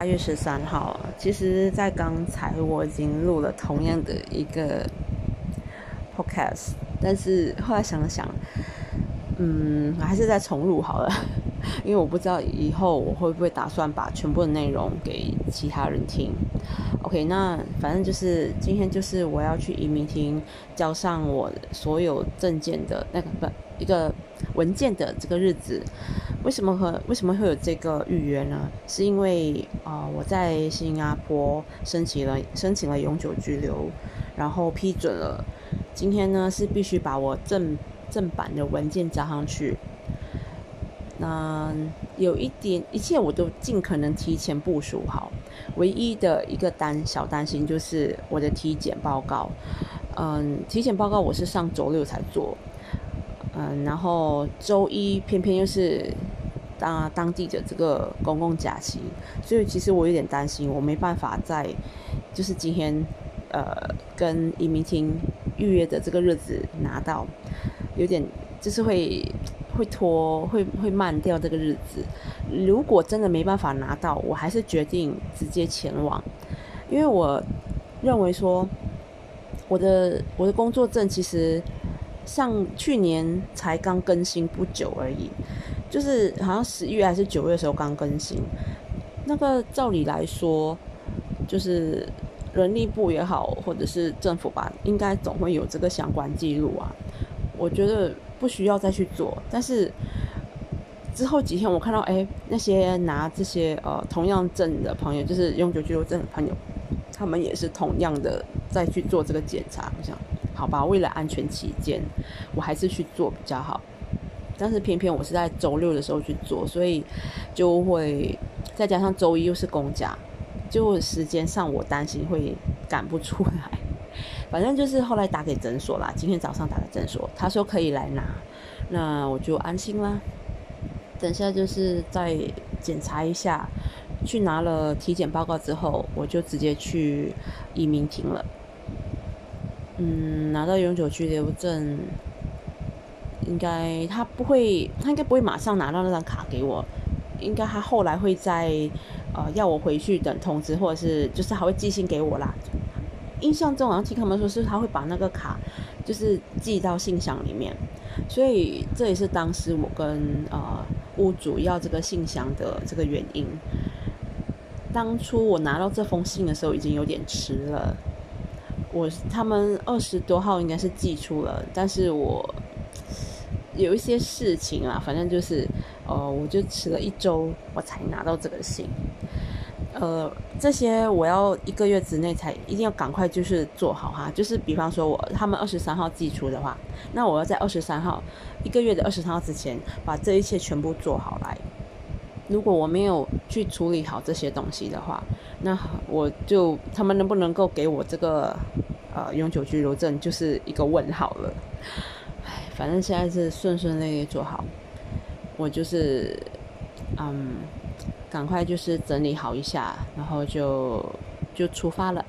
八月十三号，其实，在刚才我已经录了同样的一个 podcast，但是后来想了想，嗯，还是再重录好了，因为我不知道以后我会不会打算把全部的内容给其他人听。OK，那反正就是今天就是我要去移民厅交上我所有证件的那个不一个文件的这个日子。为什么和为什么会有这个预约呢？是因为啊，我在新加坡申请了申请了永久居留，然后批准了。今天呢是必须把我正正版的文件交上去。那有一点，一切我都尽可能提前部署好。唯一的一个担小担心就是我的体检报告。嗯，体检报告我是上周六才做。嗯，然后周一偏偏又是当当地的这个公共假期，所以其实我有点担心，我没办法在就是今天呃跟移民厅预约的这个日子拿到，有点就是会会拖会会慢掉这个日子。如果真的没办法拿到，我还是决定直接前往，因为我认为说我的我的工作证其实。像去年才刚更新不久而已，就是好像十一月还是九月的时候刚更新。那个照理来说，就是人力部也好，或者是政府吧，应该总会有这个相关记录啊。我觉得不需要再去做。但是之后几天我看到，哎，那些拿这些呃同样证的朋友，就是永久居留证的朋友，他们也是同样的再去做这个检查，我想。好吧，为了安全起见，我还是去做比较好。但是偏偏我是在周六的时候去做，所以就会再加上周一又是公假，就时间上我担心会赶不出来。反正就是后来打给诊所啦，今天早上打的诊所，他说可以来拿，那我就安心啦。等下就是再检查一下，去拿了体检报告之后，我就直接去移民厅了。嗯，拿到永久居留证，应该他不会，他应该不会马上拿到那张卡给我，应该他后来会在呃要我回去等通知，或者是就是还会寄信给我啦。印象中好像听他们说是他会把那个卡就是寄到信箱里面，所以这也是当时我跟呃屋主要这个信箱的这个原因。当初我拿到这封信的时候已经有点迟了。我他们二十多号应该是寄出了，但是我有一些事情啊，反正就是，呃，我就迟了一周，我才拿到这个信。呃，这些我要一个月之内才一定要赶快就是做好哈，就是比方说我他们二十三号寄出的话，那我要在二十三号一个月的二十三号之前把这一切全部做好来。如果我没有去处理好这些东西的话，那我就他们能不能够给我这个呃永久居留证，就是一个问号了。唉，反正现在是顺顺利利做好，我就是嗯，赶快就是整理好一下，然后就就出发了。